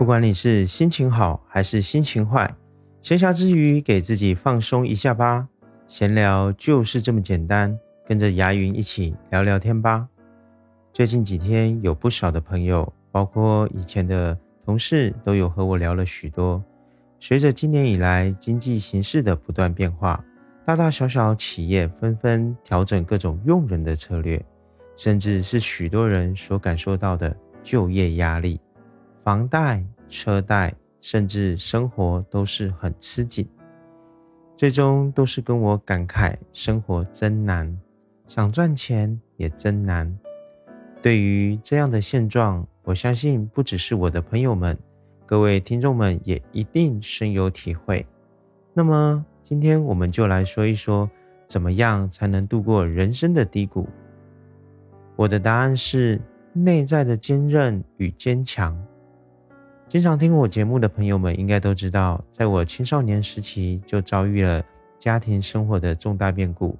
不管你是心情好还是心情坏，闲暇之余给自己放松一下吧。闲聊就是这么简单，跟着牙云一起聊聊天吧。最近几天有不少的朋友，包括以前的同事，都有和我聊了许多。随着今年以来经济形势的不断变化，大大小小企业纷纷调整各种用人的策略，甚至是许多人所感受到的就业压力。房贷、车贷，甚至生活都是很吃紧，最终都是跟我感慨生活真难，想赚钱也真难。对于这样的现状，我相信不只是我的朋友们，各位听众们也一定深有体会。那么今天我们就来说一说，怎么样才能度过人生的低谷？我的答案是内在的坚韧与坚强。经常听我节目的朋友们应该都知道，在我青少年时期就遭遇了家庭生活的重大变故。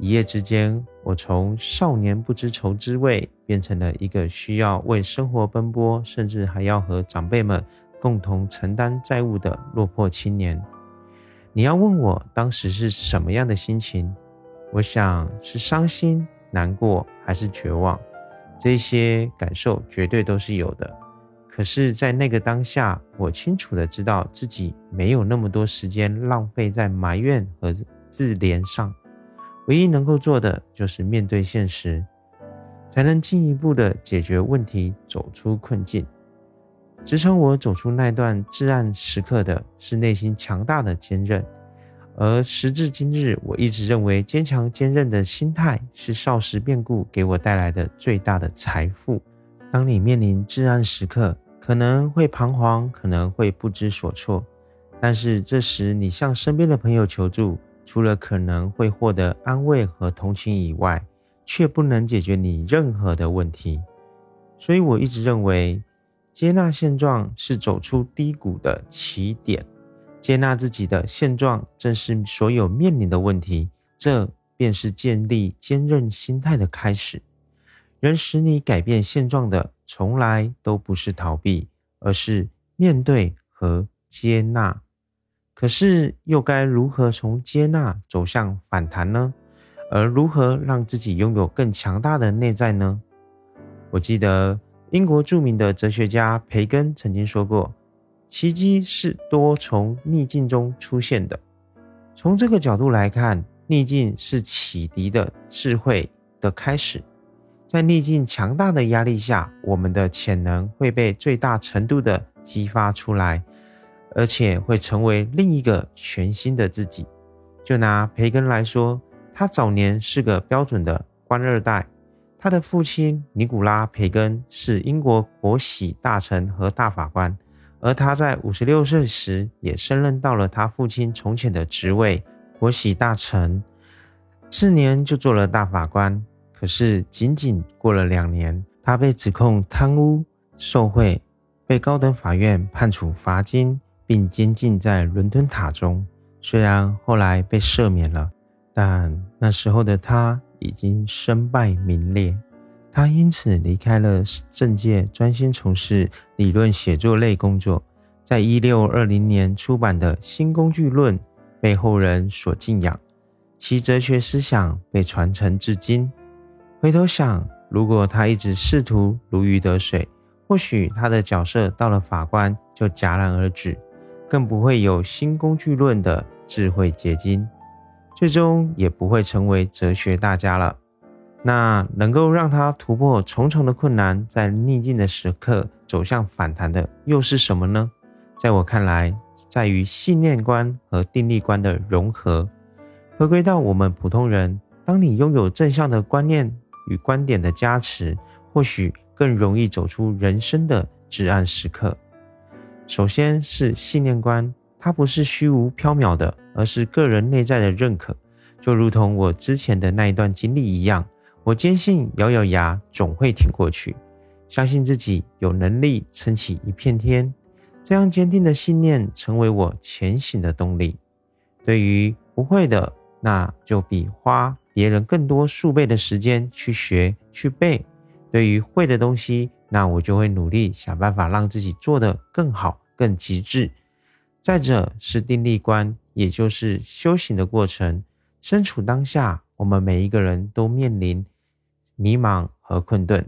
一夜之间，我从少年不知愁滋味，变成了一个需要为生活奔波，甚至还要和长辈们共同承担债务的落魄青年。你要问我当时是什么样的心情？我想是伤心、难过还是绝望？这些感受绝对都是有的。可是，在那个当下，我清楚的知道自己没有那么多时间浪费在埋怨和自怜上，唯一能够做的就是面对现实，才能进一步的解决问题，走出困境。支撑我走出那段至暗时刻的是内心强大的坚韧，而时至今日，我一直认为坚强坚韧的心态是少时变故给我带来的最大的财富。当你面临至暗时刻，可能会彷徨，可能会不知所措，但是这时你向身边的朋友求助，除了可能会获得安慰和同情以外，却不能解决你任何的问题。所以我一直认为，接纳现状是走出低谷的起点，接纳自己的现状正是所有面临的问题，这便是建立坚韧心态的开始。能使你改变现状的，从来都不是逃避，而是面对和接纳。可是，又该如何从接纳走向反弹呢？而如何让自己拥有更强大的内在呢？我记得英国著名的哲学家培根曾经说过：“奇迹是多从逆境中出现的。”从这个角度来看，逆境是启迪的智慧的开始。在逆境强大的压力下，我们的潜能会被最大程度的激发出来，而且会成为另一个全新的自己。就拿培根来说，他早年是个标准的官二代，他的父亲尼古拉·培根是英国国玺大臣和大法官，而他在五十六岁时也升任到了他父亲从前的职位——国玺大臣，次年就做了大法官。可是，仅仅过了两年，他被指控贪污受贿，被高等法院判处罚金，并监禁在伦敦塔中。虽然后来被赦免了，但那时候的他已经身败名裂。他因此离开了政界，专心从事理论写作类工作。在一六二零年出版的《新工具论》被后人所敬仰，其哲学思想被传承至今。回头想，如果他一直试图如鱼得水，或许他的角色到了法官就戛然而止，更不会有新工具论的智慧结晶，最终也不会成为哲学大家了。那能够让他突破重重的困难，在逆境的时刻走向反弹的又是什么呢？在我看来，在于信念观和定力观的融合。回归到我们普通人，当你拥有正向的观念。与观点的加持，或许更容易走出人生的至暗时刻。首先是信念观，它不是虚无缥缈的，而是个人内在的认可。就如同我之前的那一段经历一样，我坚信咬咬牙总会挺过去，相信自己有能力撑起一片天。这样坚定的信念成为我前行的动力。对于不会的，那就比花。别人更多数倍的时间去学去背，对于会的东西那我就会努力想办法让自己做得更好、更极致。再者是定力观，也就是修行的过程。身处当下，我们每一个人都面临迷茫和困顿，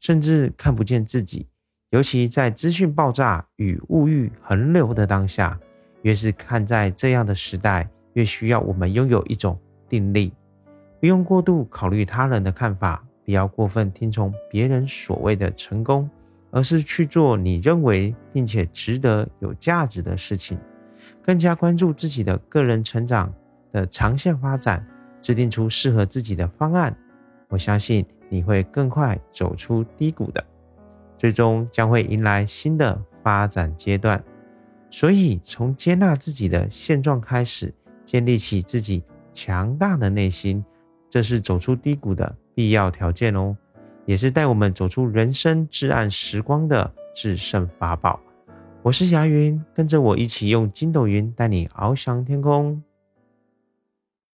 甚至看不见自己。尤其在资讯爆炸与物欲横流的当下，越是看在这样的时代，越需要我们拥有一种定力，不用过度考虑他人的看法。不要过分听从别人所谓的成功，而是去做你认为并且值得有价值的事情，更加关注自己的个人成长的长线发展，制定出适合自己的方案。我相信你会更快走出低谷的，最终将会迎来新的发展阶段。所以，从接纳自己的现状开始，建立起自己强大的内心，这是走出低谷的。必要条件哦，也是带我们走出人生至暗时光的制胜法宝。我是霞云，跟着我一起用筋斗云带你翱翔天空。